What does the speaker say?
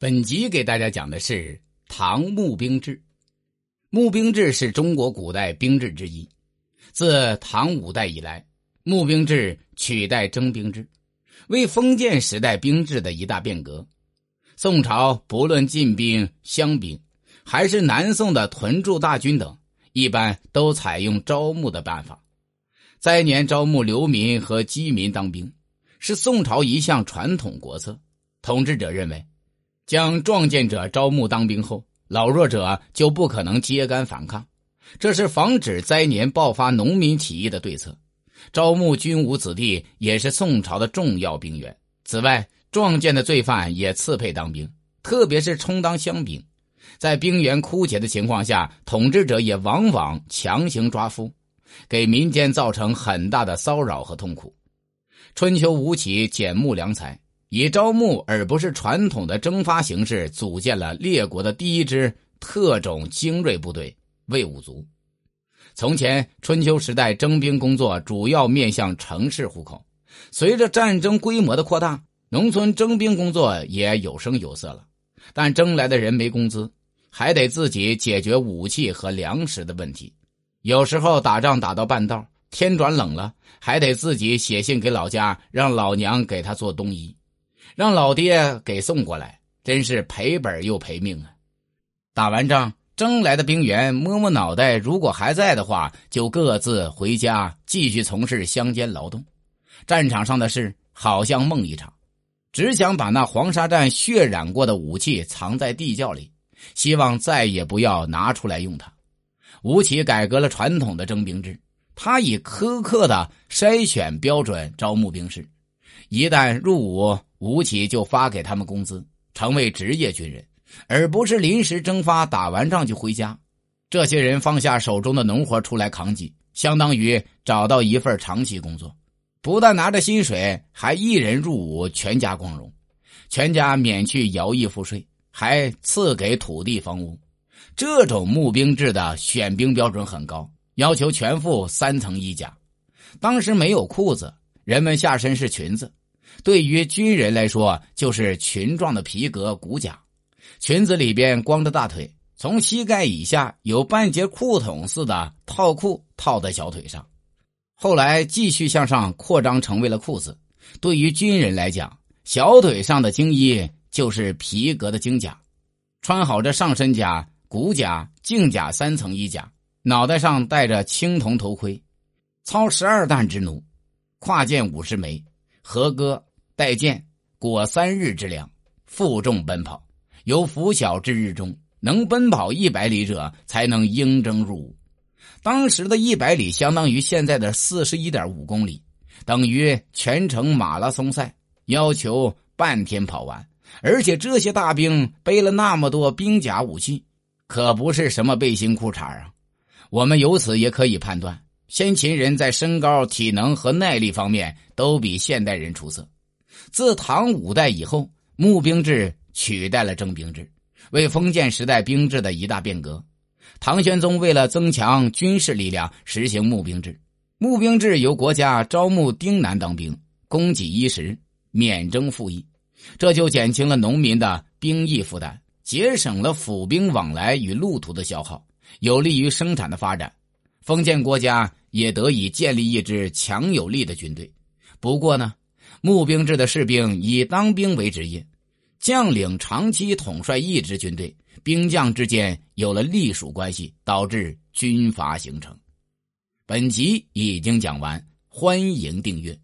本集给大家讲的是唐募兵制。募兵制是中国古代兵制之一，自唐五代以来，募兵制取代征兵制，为封建时代兵制的一大变革。宋朝不论进兵、乡兵，还是南宋的屯驻大军等，一般都采用招募的办法。灾年招募流民和饥民当兵，是宋朝一项传统国策。统治者认为。将壮健者招募当兵后，老弱者就不可能揭竿反抗，这是防止灾年爆发农民起义的对策。招募军武子弟也是宋朝的重要兵源。此外，撞见的罪犯也赐配当兵，特别是充当乡兵。在兵源枯竭的情况下，统治者也往往强行抓夫，给民间造成很大的骚扰和痛苦。春秋吴起减募良才。以招募而不是传统的征发形式，组建了列国的第一支特种精锐部队魏武卒。从前春秋时代征兵工作主要面向城市户口，随着战争规模的扩大，农村征兵工作也有声有色了。但征来的人没工资，还得自己解决武器和粮食的问题。有时候打仗打到半道，天转冷了，还得自己写信给老家，让老娘给他做冬衣。让老爹给送过来，真是赔本又赔命啊！打完仗，征来的兵员摸摸脑袋，如果还在的话，就各自回家继续从事乡间劳动。战场上的事好像梦一场，只想把那黄沙战血染过的武器藏在地窖里，希望再也不要拿出来用它。吴起改革了传统的征兵制，他以苛刻的筛选标准招募兵士，一旦入伍。吴起就发给他们工资，成为职业军人，而不是临时征发，打完仗就回家。这些人放下手中的农活出来扛起，相当于找到一份长期工作，不但拿着薪水，还一人入伍，全家光荣，全家免去徭役赋税，还赐给土地房屋。这种募兵制的选兵标准很高，要求全副三层衣甲。当时没有裤子，人们下身是裙子。对于军人来说，就是裙状的皮革骨甲，裙子里边光着大腿，从膝盖以下有半截裤筒似的套裤套在小腿上，后来继续向上扩张成为了裤子。对于军人来讲，小腿上的精衣就是皮革的精甲，穿好这上身甲、骨甲、颈甲三层衣甲，脑袋上戴着青铜头盔，操十二担之弩，跨箭五十枚，合戈。带剑，裹三日之粮，负重奔跑。由拂晓至日中，能奔跑一百里者，才能应征入伍。当时的一百里相当于现在的四十一点五公里，等于全程马拉松赛，要求半天跑完。而且这些大兵背了那么多兵甲武器，可不是什么背心裤衩啊！我们由此也可以判断，先秦人在身高、体能和耐力方面都比现代人出色。自唐五代以后，募兵制取代了征兵制，为封建时代兵制的一大变革。唐玄宗为了增强军事力量，实行募兵制。募兵制由国家招募丁男当兵，供给衣食，免征赋役，这就减轻了农民的兵役负担，节省了府兵往来与路途的消耗，有利于生产的发展。封建国家也得以建立一支强有力的军队。不过呢。募兵制的士兵以当兵为职业，将领长期统帅一支军队，兵将之间有了隶属关系，导致军阀形成。本集已经讲完，欢迎订阅。